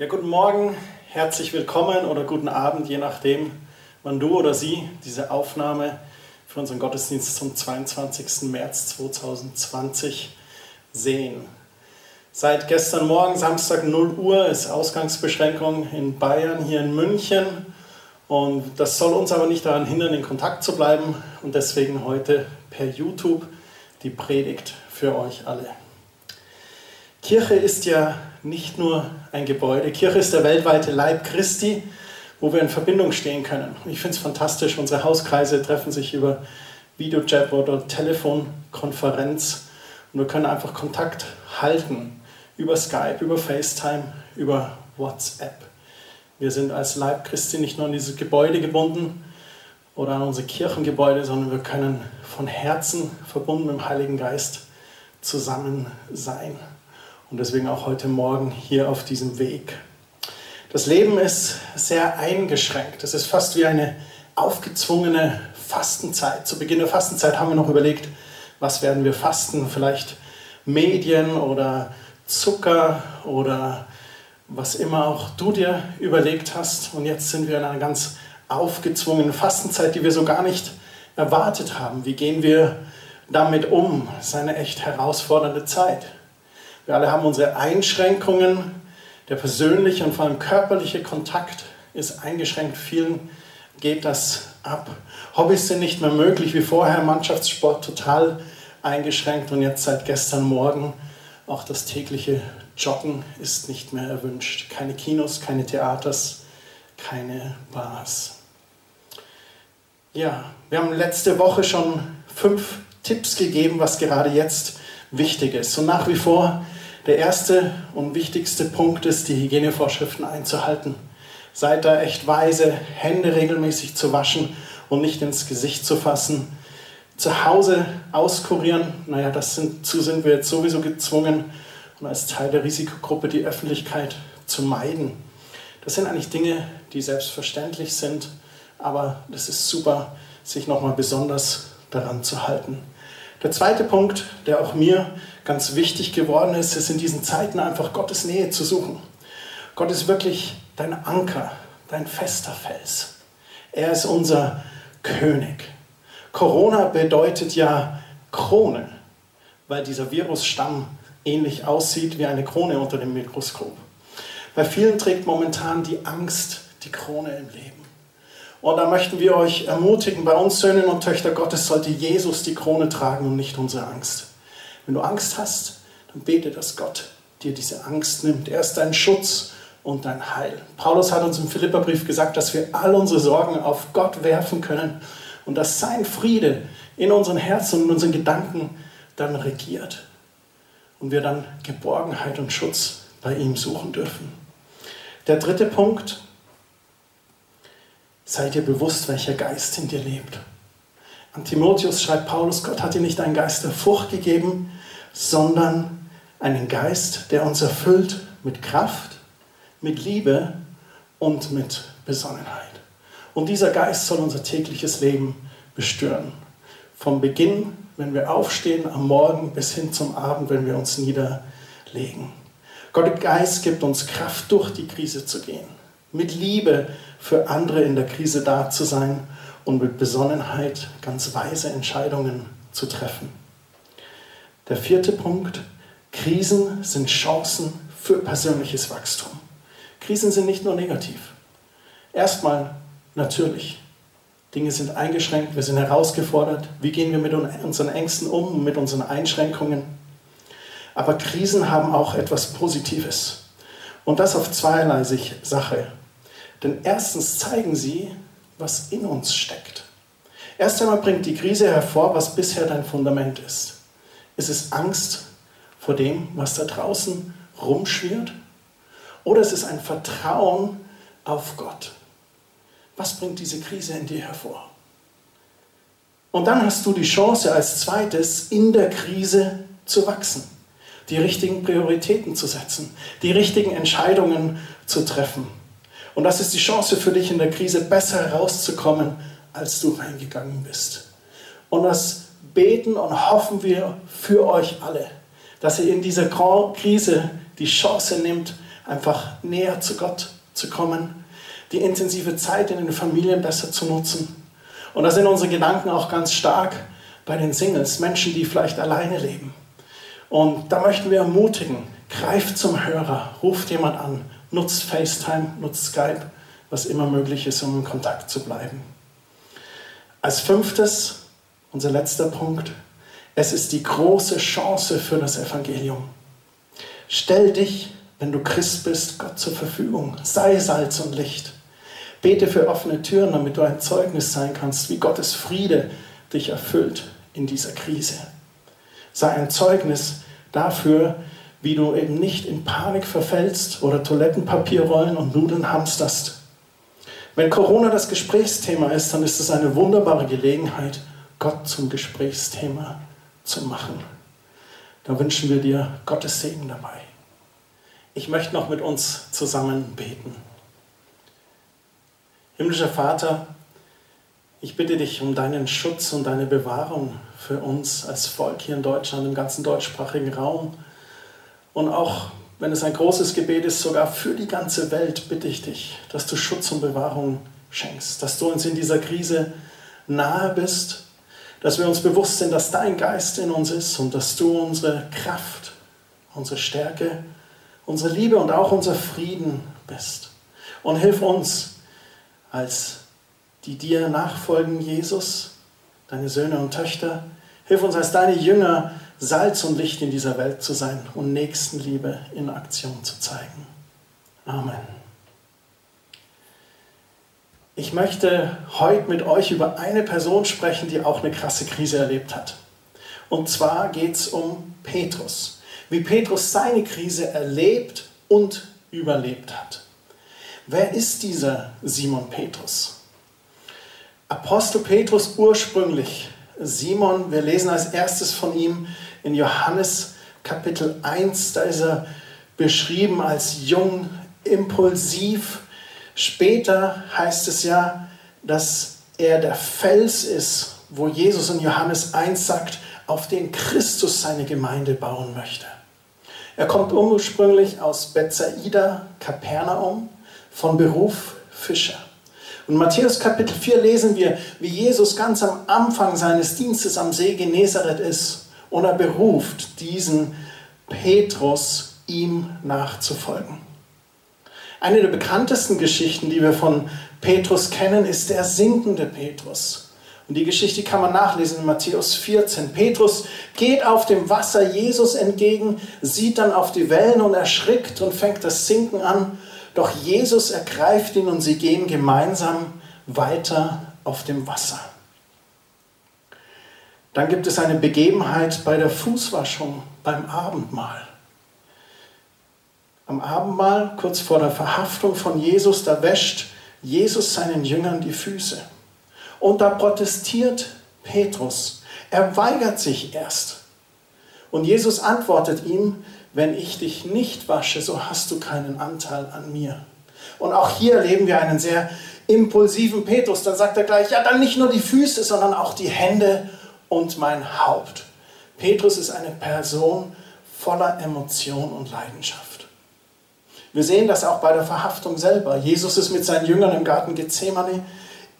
Ja, guten Morgen, herzlich willkommen oder guten Abend, je nachdem, wann du oder sie diese Aufnahme für unseren Gottesdienst zum 22. März 2020 sehen. Seit gestern Morgen, Samstag 0 Uhr, ist Ausgangsbeschränkung in Bayern, hier in München. Und das soll uns aber nicht daran hindern, in Kontakt zu bleiben. Und deswegen heute per YouTube die Predigt für euch alle. Kirche ist ja nicht nur ein Gebäude. Kirche ist der weltweite Leib Christi, wo wir in Verbindung stehen können. Ich finde es fantastisch. Unsere Hauskreise treffen sich über Videochat oder Telefonkonferenz und wir können einfach Kontakt halten über Skype, über FaceTime, über WhatsApp. Wir sind als Leib Christi nicht nur an dieses Gebäude gebunden oder an unsere Kirchengebäude, sondern wir können von Herzen verbunden mit dem Heiligen Geist zusammen sein und deswegen auch heute Morgen hier auf diesem Weg. Das Leben ist sehr eingeschränkt. Es ist fast wie eine aufgezwungene Fastenzeit. Zu Beginn der Fastenzeit haben wir noch überlegt, was werden wir fasten? Vielleicht Medien oder Zucker oder was immer auch du dir überlegt hast. Und jetzt sind wir in einer ganz aufgezwungenen Fastenzeit, die wir so gar nicht erwartet haben. Wie gehen wir damit um? Es ist eine echt herausfordernde Zeit. Wir alle haben unsere Einschränkungen. Der persönliche und vor allem körperliche Kontakt ist eingeschränkt. Vielen geht das ab. Hobbys sind nicht mehr möglich wie vorher. Mannschaftssport total eingeschränkt und jetzt seit gestern Morgen auch das tägliche Joggen ist nicht mehr erwünscht. Keine Kinos, keine Theaters, keine Bars. Ja, wir haben letzte Woche schon fünf Tipps gegeben, was gerade jetzt wichtig ist. Und nach wie vor der erste und wichtigste Punkt ist, die Hygienevorschriften einzuhalten. Seid da echt weise, Hände regelmäßig zu waschen und nicht ins Gesicht zu fassen. Zu Hause auskurieren, naja, dazu sind wir jetzt sowieso gezwungen und als Teil der Risikogruppe die Öffentlichkeit zu meiden. Das sind eigentlich Dinge, die selbstverständlich sind, aber das ist super, sich nochmal besonders daran zu halten. Der zweite Punkt, der auch mir ganz wichtig geworden ist, ist in diesen Zeiten einfach Gottes Nähe zu suchen. Gott ist wirklich dein Anker, dein fester Fels. Er ist unser König. Corona bedeutet ja Krone, weil dieser Virusstamm ähnlich aussieht wie eine Krone unter dem Mikroskop. Bei vielen trägt momentan die Angst die Krone im Leben. Und da möchten wir euch ermutigen, bei uns Söhnen und Töchter Gottes sollte Jesus die Krone tragen und nicht unsere Angst. Wenn du Angst hast, dann bete, dass Gott dir diese Angst nimmt. Er ist dein Schutz und dein Heil. Paulus hat uns im Philipperbrief gesagt, dass wir all unsere Sorgen auf Gott werfen können und dass sein Friede in unseren Herzen und in unseren Gedanken dann regiert und wir dann Geborgenheit und Schutz bei ihm suchen dürfen. Der dritte Punkt, sei dir bewusst, welcher Geist in dir lebt. An Timotheus schreibt Paulus, Gott hat dir nicht einen Geist der Furcht gegeben, sondern einen Geist, der uns erfüllt mit Kraft, mit Liebe und mit Besonnenheit. Und dieser Geist soll unser tägliches Leben bestören. Vom Beginn, wenn wir aufstehen, am Morgen bis hin zum Abend, wenn wir uns niederlegen. Gottes Geist gibt uns Kraft, durch die Krise zu gehen. Mit Liebe für andere in der Krise da zu sein und mit Besonnenheit ganz weise Entscheidungen zu treffen. Der vierte Punkt, Krisen sind Chancen für persönliches Wachstum. Krisen sind nicht nur negativ. Erstmal natürlich. Dinge sind eingeschränkt, wir sind herausgefordert. Wie gehen wir mit unseren Ängsten um, mit unseren Einschränkungen? Aber Krisen haben auch etwas Positives. Und das auf zweierlei Sache. Denn erstens zeigen sie, was in uns steckt. Erst einmal bringt die Krise hervor, was bisher dein Fundament ist. Ist es Angst vor dem, was da draußen rumschwirrt? Oder ist es ein Vertrauen auf Gott? Was bringt diese Krise in dir hervor? Und dann hast du die Chance als zweites, in der Krise zu wachsen, die richtigen Prioritäten zu setzen, die richtigen Entscheidungen zu treffen. Und das ist die Chance für dich in der Krise, besser herauszukommen, als du reingegangen bist. Und das beten und hoffen wir für euch alle, dass ihr in dieser Krise die Chance nimmt, einfach näher zu Gott zu kommen, die intensive Zeit in den Familien besser zu nutzen. Und da sind unsere Gedanken auch ganz stark bei den Singles, Menschen, die vielleicht alleine leben. Und da möchten wir ermutigen, greift zum Hörer, ruft jemand an, nutzt FaceTime, nutzt Skype, was immer möglich ist, um in Kontakt zu bleiben. Als fünftes, unser letzter Punkt, es ist die große Chance für das Evangelium. Stell dich, wenn du Christ bist, Gott zur Verfügung. Sei Salz und Licht. Bete für offene Türen, damit du ein Zeugnis sein kannst, wie Gottes Friede dich erfüllt in dieser Krise. Sei ein Zeugnis dafür, wie du eben nicht in Panik verfällst oder Toilettenpapierrollen und Nudeln hamsterst. Wenn Corona das Gesprächsthema ist, dann ist es eine wunderbare Gelegenheit, Gott zum Gesprächsthema zu machen. Da wünschen wir dir Gottes Segen dabei. Ich möchte noch mit uns zusammen beten. Himmlischer Vater, ich bitte dich um deinen Schutz und deine Bewahrung für uns als Volk hier in Deutschland, im ganzen deutschsprachigen Raum. Und auch wenn es ein großes Gebet ist, sogar für die ganze Welt, bitte ich dich, dass du Schutz und Bewahrung schenkst, dass du uns in dieser Krise nahe bist, dass wir uns bewusst sind, dass dein Geist in uns ist und dass du unsere Kraft, unsere Stärke, unsere Liebe und auch unser Frieden bist. Und hilf uns als die dir nachfolgen, Jesus, deine Söhne und Töchter, hilf uns als deine Jünger, Salz und Licht in dieser Welt zu sein und Nächstenliebe in Aktion zu zeigen. Amen. Ich möchte heute mit euch über eine Person sprechen, die auch eine krasse Krise erlebt hat. Und zwar geht es um Petrus. Wie Petrus seine Krise erlebt und überlebt hat. Wer ist dieser Simon Petrus? Apostel Petrus ursprünglich. Simon, wir lesen als erstes von ihm in Johannes Kapitel 1, da ist er beschrieben als jung, impulsiv. Später heißt es ja, dass er der Fels ist, wo Jesus in Johannes 1 sagt, auf den Christus seine Gemeinde bauen möchte. Er kommt ursprünglich aus Bethsaida, Kapernaum, von Beruf Fischer. Und Matthäus Kapitel 4 lesen wir, wie Jesus ganz am Anfang seines Dienstes am See Genezareth ist und er beruft diesen Petrus, ihm nachzufolgen. Eine der bekanntesten Geschichten, die wir von Petrus kennen, ist der sinkende Petrus. Und die Geschichte kann man nachlesen in Matthäus 14. Petrus geht auf dem Wasser Jesus entgegen, sieht dann auf die Wellen und erschrickt und fängt das Sinken an. Doch Jesus ergreift ihn und sie gehen gemeinsam weiter auf dem Wasser. Dann gibt es eine Begebenheit bei der Fußwaschung beim Abendmahl. Am Abendmahl, kurz vor der Verhaftung von Jesus, da wäscht Jesus seinen Jüngern die Füße. Und da protestiert Petrus. Er weigert sich erst. Und Jesus antwortet ihm, wenn ich dich nicht wasche, so hast du keinen Anteil an mir. Und auch hier erleben wir einen sehr impulsiven Petrus. Dann sagt er gleich, ja, dann nicht nur die Füße, sondern auch die Hände und mein Haupt. Petrus ist eine Person voller Emotion und Leidenschaft. Wir sehen das auch bei der Verhaftung selber. Jesus ist mit seinen Jüngern im Garten Gethsemane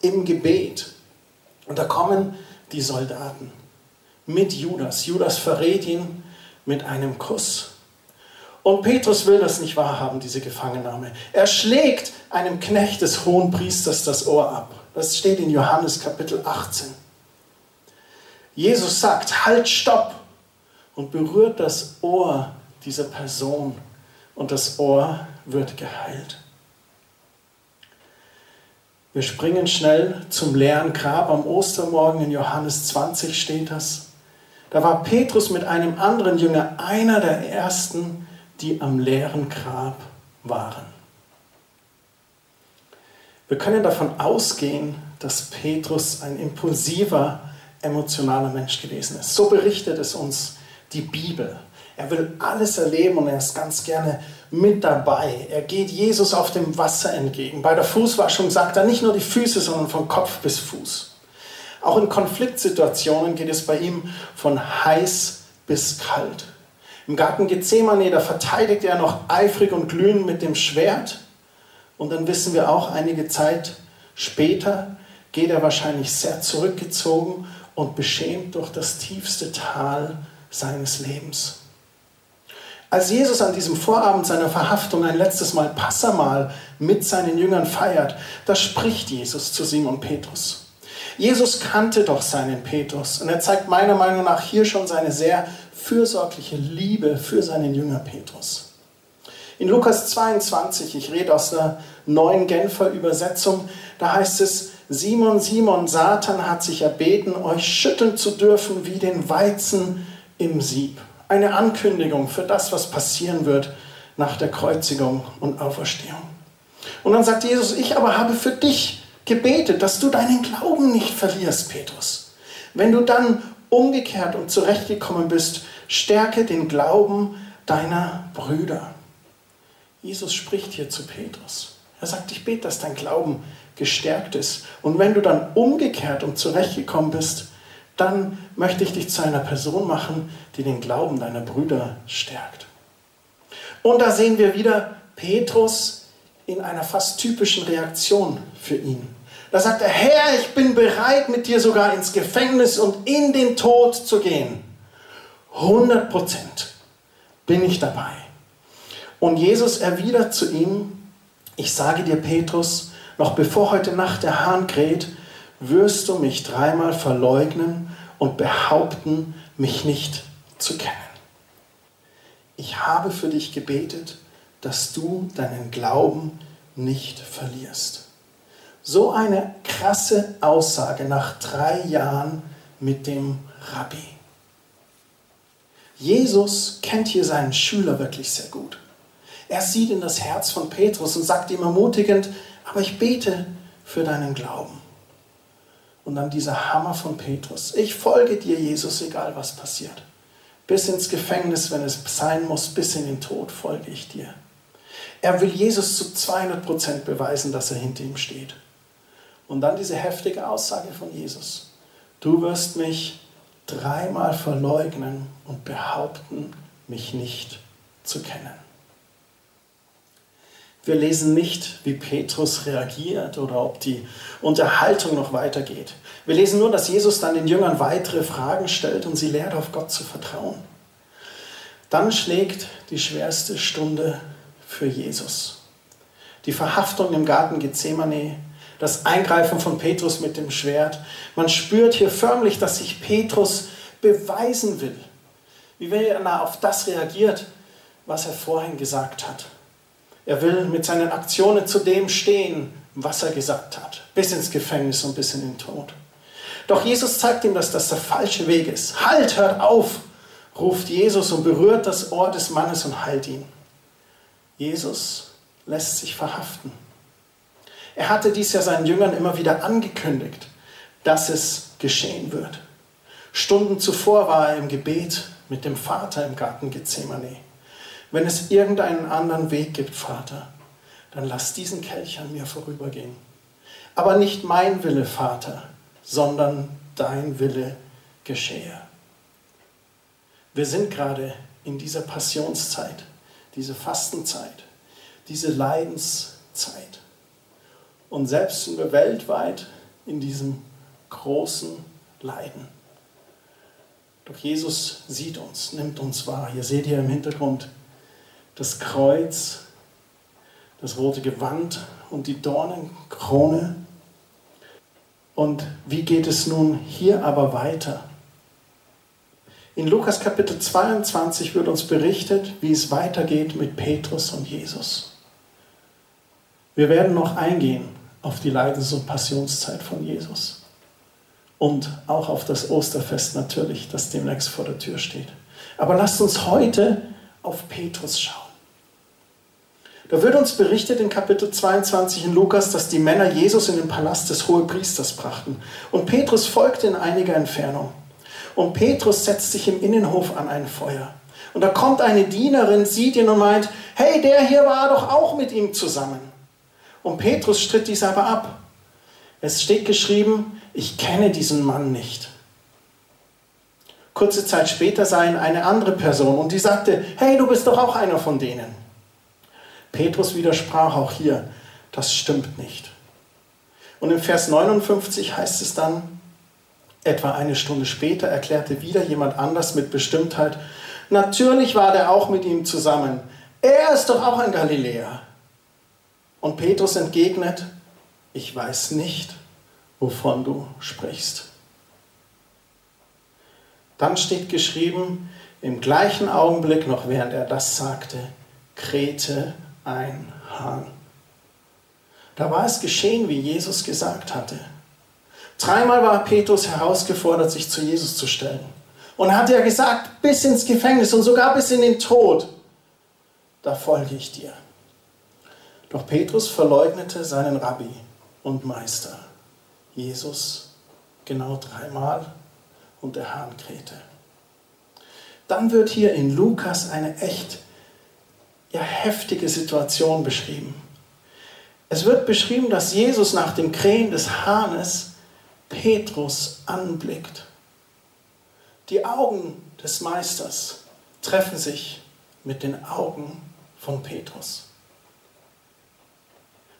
im Gebet. Und da kommen die Soldaten mit Judas. Judas verrät ihn mit einem Kuss. Und Petrus will das nicht wahrhaben, diese Gefangennahme. Er schlägt einem Knecht des hohen Priesters das Ohr ab. Das steht in Johannes Kapitel 18. Jesus sagt, halt, stopp und berührt das Ohr dieser Person und das Ohr wird geheilt. Wir springen schnell zum leeren Grab am Ostermorgen. In Johannes 20 steht das. Da war Petrus mit einem anderen Jünger einer der ersten, die am leeren Grab waren. Wir können davon ausgehen, dass Petrus ein impulsiver, emotionaler Mensch gewesen ist. So berichtet es uns die Bibel. Er will alles erleben und er ist ganz gerne mit dabei. Er geht Jesus auf dem Wasser entgegen. Bei der Fußwaschung sagt er nicht nur die Füße, sondern von Kopf bis Fuß. Auch in Konfliktsituationen geht es bei ihm von heiß bis kalt. Im Garten Gethsemane, da verteidigt er noch eifrig und glühend mit dem Schwert. Und dann wissen wir auch, einige Zeit später geht er wahrscheinlich sehr zurückgezogen und beschämt durch das tiefste Tal seines Lebens. Als Jesus an diesem Vorabend seiner Verhaftung ein letztes Mal Passamal mit seinen Jüngern feiert, da spricht Jesus zu Simon Petrus. Jesus kannte doch seinen Petrus und er zeigt meiner Meinung nach hier schon seine sehr fürsorgliche Liebe für seinen Jünger Petrus. In Lukas 22, ich rede aus der neuen Genfer Übersetzung, da heißt es, Simon, Simon, Satan hat sich erbeten, euch schütteln zu dürfen wie den Weizen im Sieb eine Ankündigung für das, was passieren wird nach der Kreuzigung und Auferstehung. Und dann sagt Jesus, ich aber habe für dich gebetet, dass du deinen Glauben nicht verlierst, Petrus. Wenn du dann umgekehrt und zurechtgekommen bist, stärke den Glauben deiner Brüder. Jesus spricht hier zu Petrus. Er sagt, ich bete, dass dein Glauben gestärkt ist. Und wenn du dann umgekehrt und zurechtgekommen bist, dann möchte ich dich zu einer Person machen, die den Glauben deiner Brüder stärkt. Und da sehen wir wieder Petrus in einer fast typischen Reaktion für ihn. Da sagt er, Herr, ich bin bereit, mit dir sogar ins Gefängnis und in den Tod zu gehen. 100 Prozent bin ich dabei. Und Jesus erwidert zu ihm, ich sage dir, Petrus, noch bevor heute Nacht der Hahn kräht, wirst du mich dreimal verleugnen und behaupten, mich nicht zu kennen. Ich habe für dich gebetet, dass du deinen Glauben nicht verlierst. So eine krasse Aussage nach drei Jahren mit dem Rabbi. Jesus kennt hier seinen Schüler wirklich sehr gut. Er sieht in das Herz von Petrus und sagt ihm ermutigend, aber ich bete für deinen Glauben. Und dann dieser Hammer von Petrus. Ich folge dir, Jesus, egal was passiert. Bis ins Gefängnis, wenn es sein muss, bis in den Tod folge ich dir. Er will Jesus zu 200 Prozent beweisen, dass er hinter ihm steht. Und dann diese heftige Aussage von Jesus. Du wirst mich dreimal verleugnen und behaupten, mich nicht zu kennen. Wir lesen nicht, wie Petrus reagiert oder ob die Unterhaltung noch weitergeht. Wir lesen nur, dass Jesus dann den Jüngern weitere Fragen stellt und sie lehrt, auf Gott zu vertrauen. Dann schlägt die schwerste Stunde für Jesus. Die Verhaftung im Garten Gethsemane, das Eingreifen von Petrus mit dem Schwert. Man spürt hier förmlich, dass sich Petrus beweisen will. Wie wenn er auf das reagiert, was er vorhin gesagt hat. Er will mit seinen Aktionen zu dem stehen, was er gesagt hat, bis ins Gefängnis und bis in den Tod. Doch Jesus zeigt ihm, dass das der falsche Weg ist. Halt, hört auf, ruft Jesus und berührt das Ohr des Mannes und heilt ihn. Jesus lässt sich verhaften. Er hatte dies ja seinen Jüngern immer wieder angekündigt, dass es geschehen wird. Stunden zuvor war er im Gebet mit dem Vater im Garten Gethsemane. Wenn es irgendeinen anderen Weg gibt, Vater, dann lass diesen Kelch an mir vorübergehen. Aber nicht mein Wille, Vater, sondern dein Wille geschehe. Wir sind gerade in dieser Passionszeit, diese Fastenzeit, diese Leidenszeit. Und selbst sind wir weltweit in diesem großen Leiden. Doch Jesus sieht uns, nimmt uns wahr. Ihr seht hier im Hintergrund das Kreuz, das rote Gewand und die Dornenkrone. Und wie geht es nun hier aber weiter? In Lukas Kapitel 22 wird uns berichtet, wie es weitergeht mit Petrus und Jesus. Wir werden noch eingehen auf die Leidens- und Passionszeit von Jesus. Und auch auf das Osterfest natürlich, das demnächst vor der Tür steht. Aber lasst uns heute auf Petrus schauen. Da wird uns berichtet in Kapitel 22 in Lukas, dass die Männer Jesus in den Palast des Hohepriesters brachten. Und Petrus folgte in einiger Entfernung. Und Petrus setzt sich im Innenhof an ein Feuer. Und da kommt eine Dienerin, sieht ihn und meint, hey, der hier war doch auch mit ihm zusammen. Und Petrus stritt dies aber ab. Es steht geschrieben, ich kenne diesen Mann nicht. Kurze Zeit später sah ihn eine andere Person und die sagte, hey, du bist doch auch einer von denen. Petrus widersprach auch hier, das stimmt nicht. Und im Vers 59 heißt es dann, etwa eine Stunde später erklärte wieder jemand anders mit Bestimmtheit, natürlich war der auch mit ihm zusammen. Er ist doch auch ein Galiläer. Und Petrus entgegnet, ich weiß nicht, wovon du sprichst. Dann steht geschrieben, im gleichen Augenblick noch während er das sagte, krähte ein Hahn. Da war es geschehen, wie Jesus gesagt hatte. Dreimal war Petrus herausgefordert, sich zu Jesus zu stellen. Und hat er gesagt, bis ins Gefängnis und sogar bis in den Tod, da folge ich dir. Doch Petrus verleugnete seinen Rabbi und Meister, Jesus, genau dreimal und der Hahn krähte. Dann wird hier in Lukas eine echt ja, heftige Situation beschrieben. Es wird beschrieben, dass Jesus nach dem Krähen des Hahnes Petrus anblickt. Die Augen des Meisters treffen sich mit den Augen von Petrus.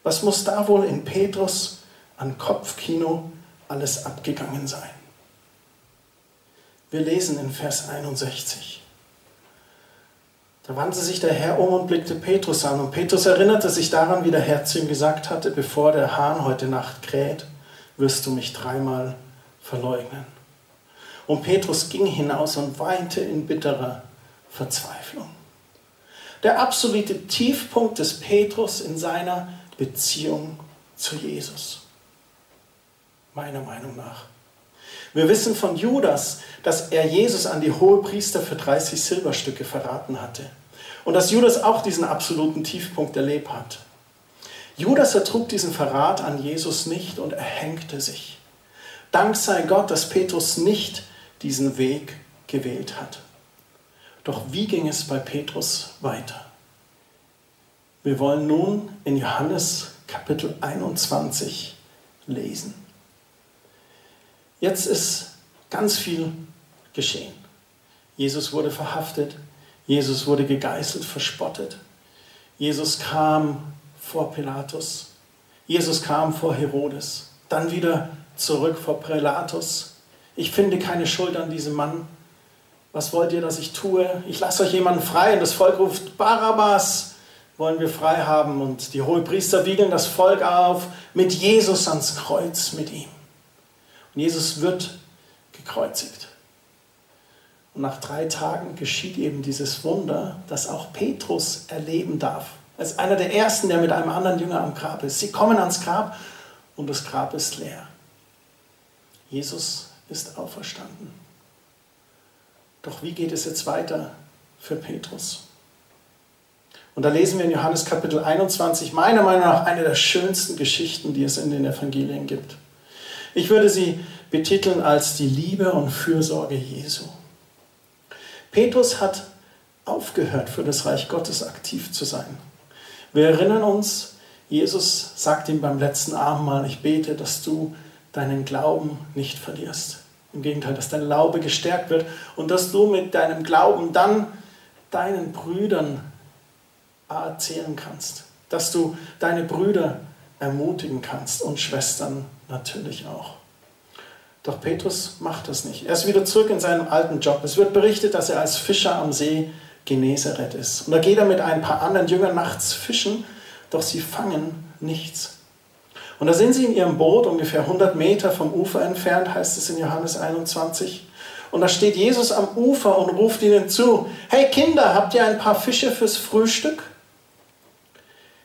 Was muss da wohl in Petrus an Kopfkino alles abgegangen sein? Wir lesen in Vers 61. Da wandte sich der Herr um und blickte Petrus an. Und Petrus erinnerte sich daran, wie der Herr zu ihm gesagt hatte, bevor der Hahn heute Nacht kräht, wirst du mich dreimal verleugnen. Und Petrus ging hinaus und weinte in bitterer Verzweiflung. Der absolute Tiefpunkt des Petrus in seiner Beziehung zu Jesus. Meiner Meinung nach. Wir wissen von Judas, dass er Jesus an die hohe Priester für 30 Silberstücke verraten hatte. Und dass Judas auch diesen absoluten Tiefpunkt erlebt hat. Judas ertrug diesen Verrat an Jesus nicht und erhängte sich. Dank sei Gott, dass Petrus nicht diesen Weg gewählt hat. Doch wie ging es bei Petrus weiter? Wir wollen nun in Johannes Kapitel 21 lesen. Jetzt ist ganz viel geschehen. Jesus wurde verhaftet, Jesus wurde gegeißelt, verspottet. Jesus kam vor Pilatus, Jesus kam vor Herodes, dann wieder zurück vor Pilatus. Ich finde keine Schuld an diesem Mann. Was wollt ihr, dass ich tue? Ich lasse euch jemanden frei und das Volk ruft Barabbas wollen wir frei haben und die Hohepriester wiegeln das Volk auf mit Jesus ans Kreuz mit ihm. Und Jesus wird gekreuzigt. Und nach drei Tagen geschieht eben dieses Wunder, das auch Petrus erleben darf. Ist einer der ersten, der mit einem anderen Jünger am Grab ist. Sie kommen ans Grab und das Grab ist leer. Jesus ist auferstanden. Doch wie geht es jetzt weiter für Petrus? Und da lesen wir in Johannes Kapitel 21, meiner Meinung nach, eine der schönsten Geschichten, die es in den Evangelien gibt. Ich würde sie betiteln als die Liebe und Fürsorge Jesu. Petrus hat aufgehört, für das Reich Gottes aktiv zu sein. Wir erinnern uns, Jesus sagt ihm beim letzten Abendmahl, ich bete, dass du deinen Glauben nicht verlierst. Im Gegenteil, dass dein Glaube gestärkt wird und dass du mit deinem Glauben dann deinen Brüdern erzählen kannst. Dass du deine Brüder ermutigen kannst und Schwestern natürlich auch. Doch Petrus macht das nicht. Er ist wieder zurück in seinen alten Job. Es wird berichtet, dass er als Fischer am See Genezareth ist. Und da geht er mit ein paar anderen Jüngern nachts fischen, doch sie fangen nichts. Und da sind sie in ihrem Boot, ungefähr 100 Meter vom Ufer entfernt, heißt es in Johannes 21. Und da steht Jesus am Ufer und ruft ihnen zu, hey Kinder, habt ihr ein paar Fische fürs Frühstück?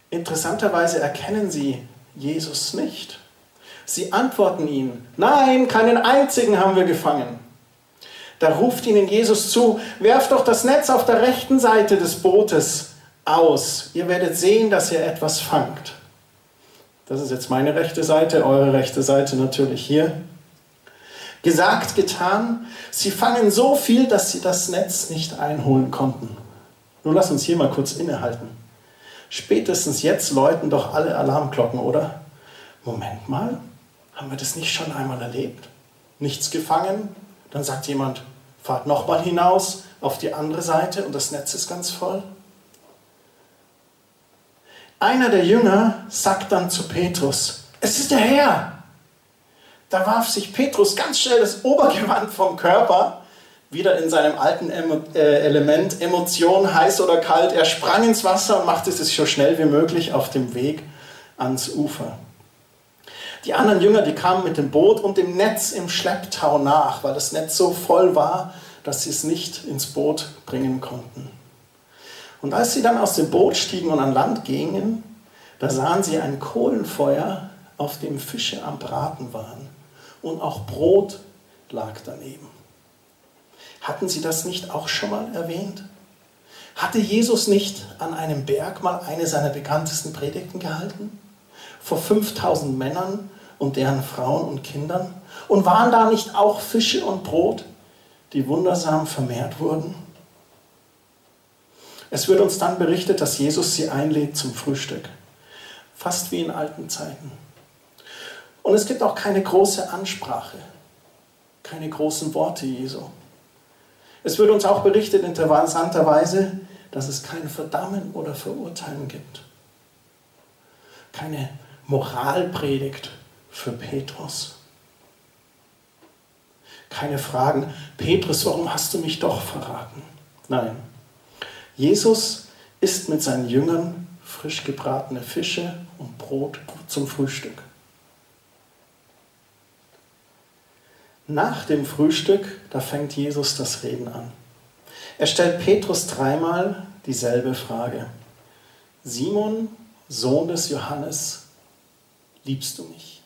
Interessanterweise erkennen sie Jesus nicht. Sie antworten ihnen, nein, keinen einzigen haben wir gefangen. Da ruft ihnen Jesus zu, werft doch das Netz auf der rechten Seite des Bootes aus. Ihr werdet sehen, dass ihr etwas fangt. Das ist jetzt meine rechte Seite, eure rechte Seite natürlich hier. Gesagt, getan. Sie fangen so viel, dass sie das Netz nicht einholen konnten. Nun lass uns hier mal kurz innehalten. Spätestens jetzt läuten doch alle Alarmglocken, oder? Moment mal, haben wir das nicht schon einmal erlebt? Nichts gefangen? Dann sagt jemand, fahrt nochmal hinaus auf die andere Seite und das Netz ist ganz voll. Einer der Jünger sagt dann zu Petrus, es ist der Herr. Da warf sich Petrus ganz schnell das Obergewand vom Körper, wieder in seinem alten äh, Element, Emotion, heiß oder kalt. Er sprang ins Wasser und machte es so schnell wie möglich auf dem Weg ans Ufer. Die anderen Jünger, die kamen mit dem Boot und dem Netz im Schlepptau nach, weil das Netz so voll war, dass sie es nicht ins Boot bringen konnten. Und als sie dann aus dem Boot stiegen und an Land gingen, da sahen sie ein Kohlenfeuer, auf dem Fische am Braten waren und auch Brot lag daneben. Hatten Sie das nicht auch schon mal erwähnt? Hatte Jesus nicht an einem Berg mal eine seiner bekanntesten Predigten gehalten? Vor 5000 Männern und deren Frauen und Kindern? Und waren da nicht auch Fische und Brot, die wundersam vermehrt wurden? Es wird uns dann berichtet, dass Jesus sie einlädt zum Frühstück. Fast wie in alten Zeiten. Und es gibt auch keine große Ansprache, keine großen Worte Jesu. Es wird uns auch berichtet interessanterweise, dass es kein Verdammen oder Verurteilen gibt. Keine Moralpredigt für Petrus. Keine Fragen, Petrus, warum hast du mich doch verraten? Nein, Jesus isst mit seinen Jüngern frisch gebratene Fische und Brot zum Frühstück. Nach dem Frühstück, da fängt Jesus das Reden an. Er stellt Petrus dreimal dieselbe Frage. Simon, Sohn des Johannes, liebst du mich?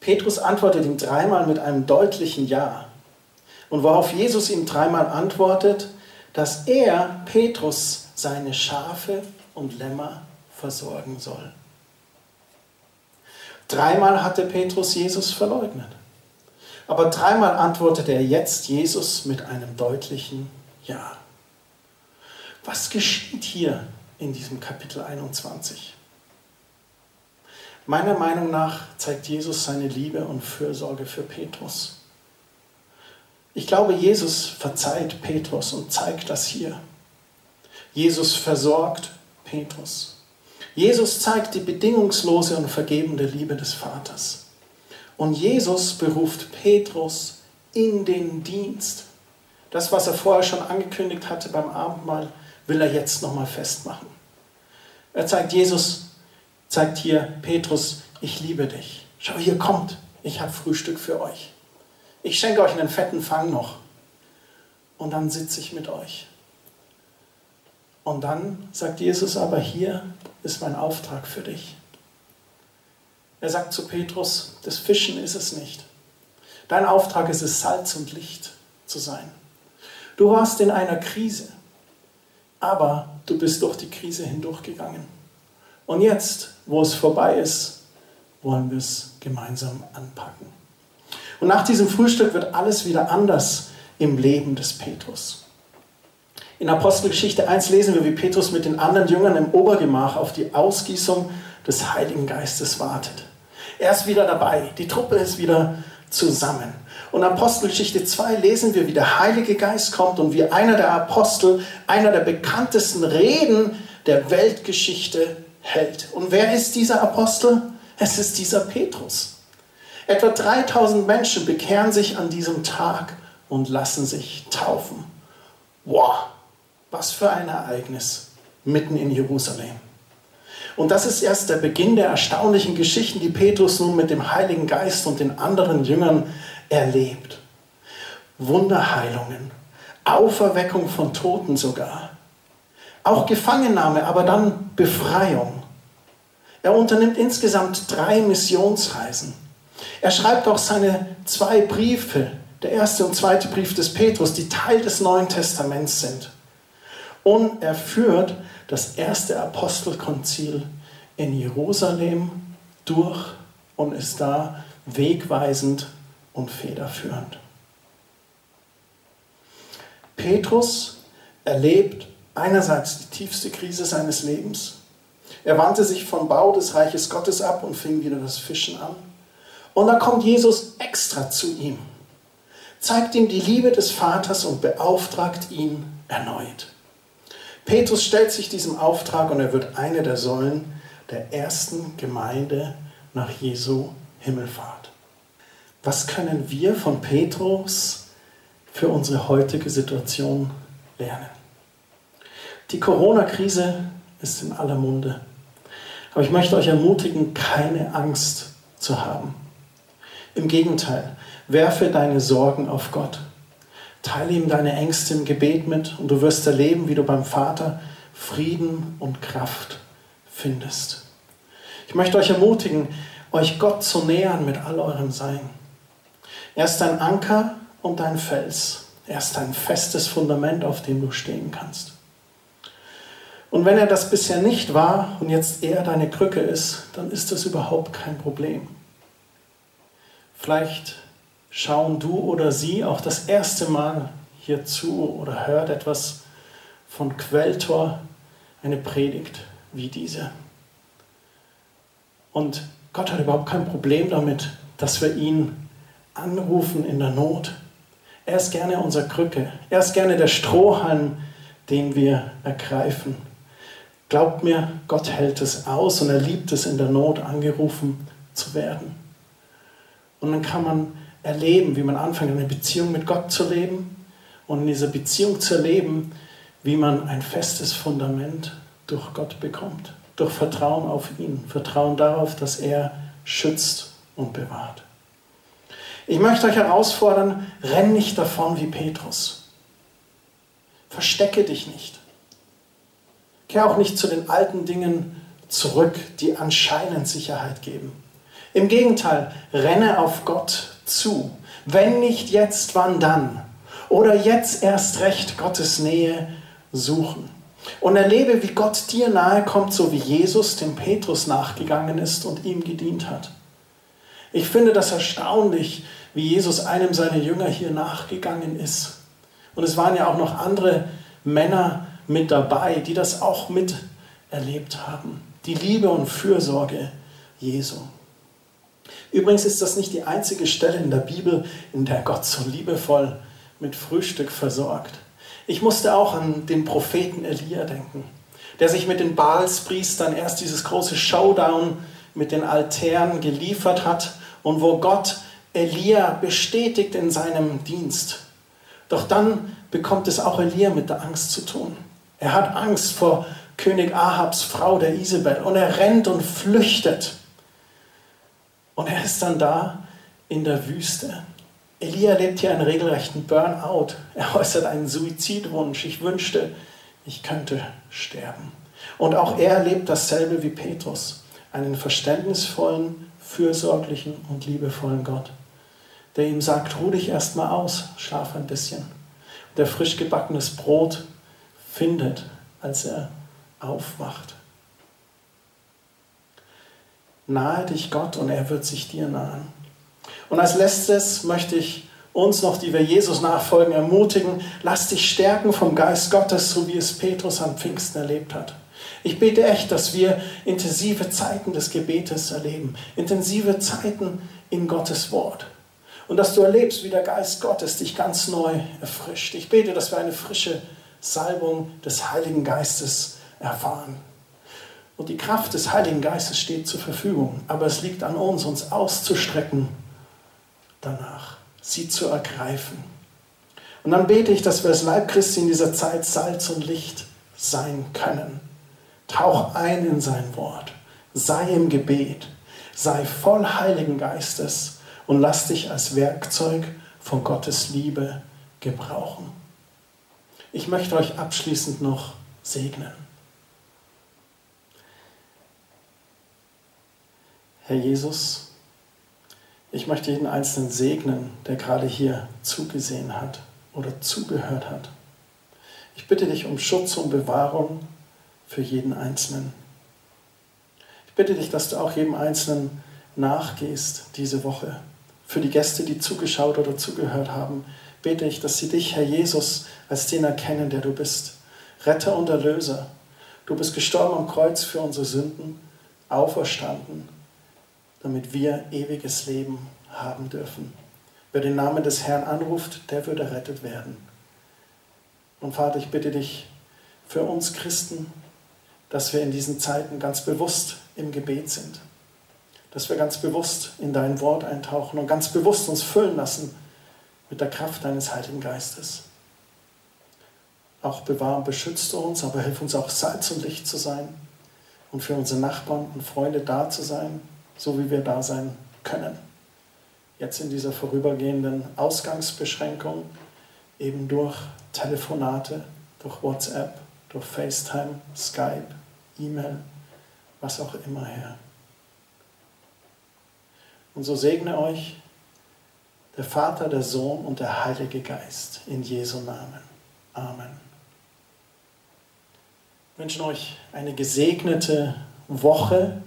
Petrus antwortet ihm dreimal mit einem deutlichen Ja. Und worauf Jesus ihm dreimal antwortet, dass er, Petrus, seine Schafe und Lämmer versorgen soll. Dreimal hatte Petrus Jesus verleugnet. Aber dreimal antwortete er jetzt Jesus mit einem deutlichen Ja. Was geschieht hier in diesem Kapitel 21? Meiner Meinung nach zeigt Jesus seine Liebe und Fürsorge für Petrus. Ich glaube, Jesus verzeiht Petrus und zeigt das hier. Jesus versorgt Petrus. Jesus zeigt die bedingungslose und vergebende Liebe des Vaters. Und Jesus beruft Petrus in den Dienst. Das, was er vorher schon angekündigt hatte beim Abendmahl, will er jetzt nochmal festmachen. Er zeigt Jesus, zeigt hier Petrus, ich liebe dich. Schau, hier kommt, ich habe Frühstück für euch. Ich schenke euch einen fetten Fang noch. Und dann sitze ich mit euch. Und dann sagt Jesus aber, hier ist mein Auftrag für dich. Er sagt zu Petrus, das Fischen ist es nicht. Dein Auftrag ist es, Salz und Licht zu sein. Du warst in einer Krise, aber du bist durch die Krise hindurchgegangen. Und jetzt, wo es vorbei ist, wollen wir es gemeinsam anpacken. Und nach diesem Frühstück wird alles wieder anders im Leben des Petrus. In Apostelgeschichte 1 lesen wir, wie Petrus mit den anderen Jüngern im Obergemach auf die Ausgießung des Heiligen Geistes wartet. Er ist wieder dabei, die Truppe ist wieder zusammen. Und Apostelgeschichte 2 lesen wir, wie der Heilige Geist kommt und wie einer der Apostel einer der bekanntesten Reden der Weltgeschichte hält. Und wer ist dieser Apostel? Es ist dieser Petrus. Etwa 3000 Menschen bekehren sich an diesem Tag und lassen sich taufen. Wow, was für ein Ereignis mitten in Jerusalem. Und das ist erst der Beginn der erstaunlichen Geschichten, die Petrus nun mit dem Heiligen Geist und den anderen Jüngern erlebt. Wunderheilungen, Auferweckung von Toten sogar. Auch Gefangennahme, aber dann Befreiung. Er unternimmt insgesamt drei Missionsreisen. Er schreibt auch seine zwei Briefe, der erste und zweite Brief des Petrus, die Teil des Neuen Testaments sind und er führt das erste Apostelkonzil in Jerusalem durch und ist da wegweisend und federführend. Petrus erlebt einerseits die tiefste Krise seines Lebens. Er wandte sich vom Bau des Reiches Gottes ab und fing wieder das Fischen an. Und da kommt Jesus extra zu ihm. zeigt ihm die Liebe des Vaters und beauftragt ihn erneut. Petrus stellt sich diesem Auftrag und er wird eine der Säulen der ersten Gemeinde nach Jesu Himmelfahrt. Was können wir von Petrus für unsere heutige Situation lernen? Die Corona-Krise ist in aller Munde. Aber ich möchte euch ermutigen, keine Angst zu haben. Im Gegenteil, werfe deine Sorgen auf Gott. Teile ihm deine Ängste im Gebet mit und du wirst erleben, wie du beim Vater Frieden und Kraft findest. Ich möchte euch ermutigen, euch Gott zu nähern mit all eurem Sein. Er ist dein Anker und dein Fels. Er ist ein festes Fundament, auf dem du stehen kannst. Und wenn er das bisher nicht war und jetzt eher deine Krücke ist, dann ist das überhaupt kein Problem. Vielleicht schauen du oder sie auch das erste Mal hier zu oder hört etwas von Quelltor, eine Predigt wie diese. Und Gott hat überhaupt kein Problem damit, dass wir ihn anrufen in der Not. Er ist gerne unser Krücke. Er ist gerne der Strohhalm, den wir ergreifen. Glaubt mir, Gott hält es aus und er liebt es, in der Not angerufen zu werden. Und dann kann man erleben, wie man anfängt, eine Beziehung mit Gott zu leben und in dieser Beziehung zu erleben, wie man ein festes Fundament durch Gott bekommt. Durch Vertrauen auf ihn, Vertrauen darauf, dass er schützt und bewahrt. Ich möchte euch herausfordern, renn nicht davon wie Petrus. Verstecke dich nicht. Kehr auch nicht zu den alten Dingen zurück, die anscheinend Sicherheit geben. Im Gegenteil, renne auf Gott zu. Wenn nicht jetzt, wann dann? Oder jetzt erst recht Gottes Nähe suchen. Und erlebe, wie Gott dir nahe kommt, so wie Jesus dem Petrus nachgegangen ist und ihm gedient hat. Ich finde das erstaunlich, wie Jesus einem seiner Jünger hier nachgegangen ist. Und es waren ja auch noch andere Männer mit dabei, die das auch miterlebt haben. Die Liebe und Fürsorge Jesu. Übrigens ist das nicht die einzige Stelle in der Bibel, in der Gott so liebevoll mit Frühstück versorgt. Ich musste auch an den Propheten Elia denken, der sich mit den Baalspriestern erst dieses große Showdown mit den Altären geliefert hat und wo Gott Elia bestätigt in seinem Dienst. Doch dann bekommt es auch Elia mit der Angst zu tun. Er hat Angst vor König Ahabs Frau, der Isabel, und er rennt und flüchtet. Und er ist dann da in der Wüste. Elia lebt hier einen regelrechten Burnout. Er äußert einen Suizidwunsch. Ich wünschte, ich könnte sterben. Und auch er erlebt dasselbe wie Petrus, einen verständnisvollen, fürsorglichen und liebevollen Gott, der ihm sagt, ruh dich erstmal aus, schlaf ein bisschen. Der frisch gebackenes Brot findet, als er aufwacht. Nahe dich Gott und er wird sich dir nahen. Und als letztes möchte ich uns noch, die wir Jesus nachfolgen, ermutigen, lass dich stärken vom Geist Gottes, so wie es Petrus am Pfingsten erlebt hat. Ich bete echt, dass wir intensive Zeiten des Gebetes erleben, intensive Zeiten in Gottes Wort. Und dass du erlebst, wie der Geist Gottes dich ganz neu erfrischt. Ich bete, dass wir eine frische Salbung des Heiligen Geistes erfahren. Und die Kraft des Heiligen Geistes steht zur Verfügung. Aber es liegt an uns, uns auszustrecken danach, sie zu ergreifen. Und dann bete ich, dass wir als Leib Christi in dieser Zeit Salz und Licht sein können. Tauch ein in sein Wort. Sei im Gebet. Sei voll Heiligen Geistes und lass dich als Werkzeug von Gottes Liebe gebrauchen. Ich möchte euch abschließend noch segnen. Herr Jesus, ich möchte jeden Einzelnen segnen, der gerade hier zugesehen hat oder zugehört hat. Ich bitte dich um Schutz und Bewahrung für jeden Einzelnen. Ich bitte dich, dass du auch jedem Einzelnen nachgehst diese Woche. Für die Gäste, die zugeschaut oder zugehört haben, bete ich, dass sie dich, Herr Jesus, als den erkennen, der du bist. Retter und Erlöser. Du bist gestorben am Kreuz für unsere Sünden, auferstanden, damit wir ewiges Leben haben dürfen. Wer den Namen des Herrn anruft, der würde errettet werden. Und Vater, ich bitte dich für uns Christen, dass wir in diesen Zeiten ganz bewusst im Gebet sind. Dass wir ganz bewusst in dein Wort eintauchen und ganz bewusst uns füllen lassen mit der Kraft deines Heiligen Geistes. Auch bewahr und beschützt uns, aber hilf uns auch Salz und Licht zu sein und für unsere Nachbarn und Freunde da zu sein, so wie wir da sein können. Jetzt in dieser vorübergehenden Ausgangsbeschränkung, eben durch Telefonate, durch WhatsApp, durch FaceTime, Skype, E-Mail, was auch immer her. Und so segne euch der Vater, der Sohn und der Heilige Geist in Jesu Namen. Amen. Wir wünschen euch eine gesegnete Woche.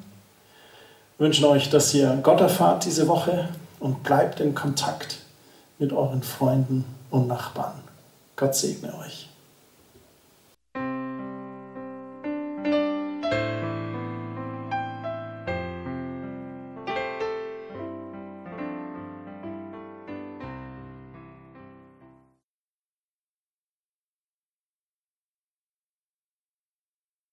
Wünschen euch, dass ihr Gott erfahrt diese Woche und bleibt in Kontakt mit euren Freunden und Nachbarn. Gott segne euch.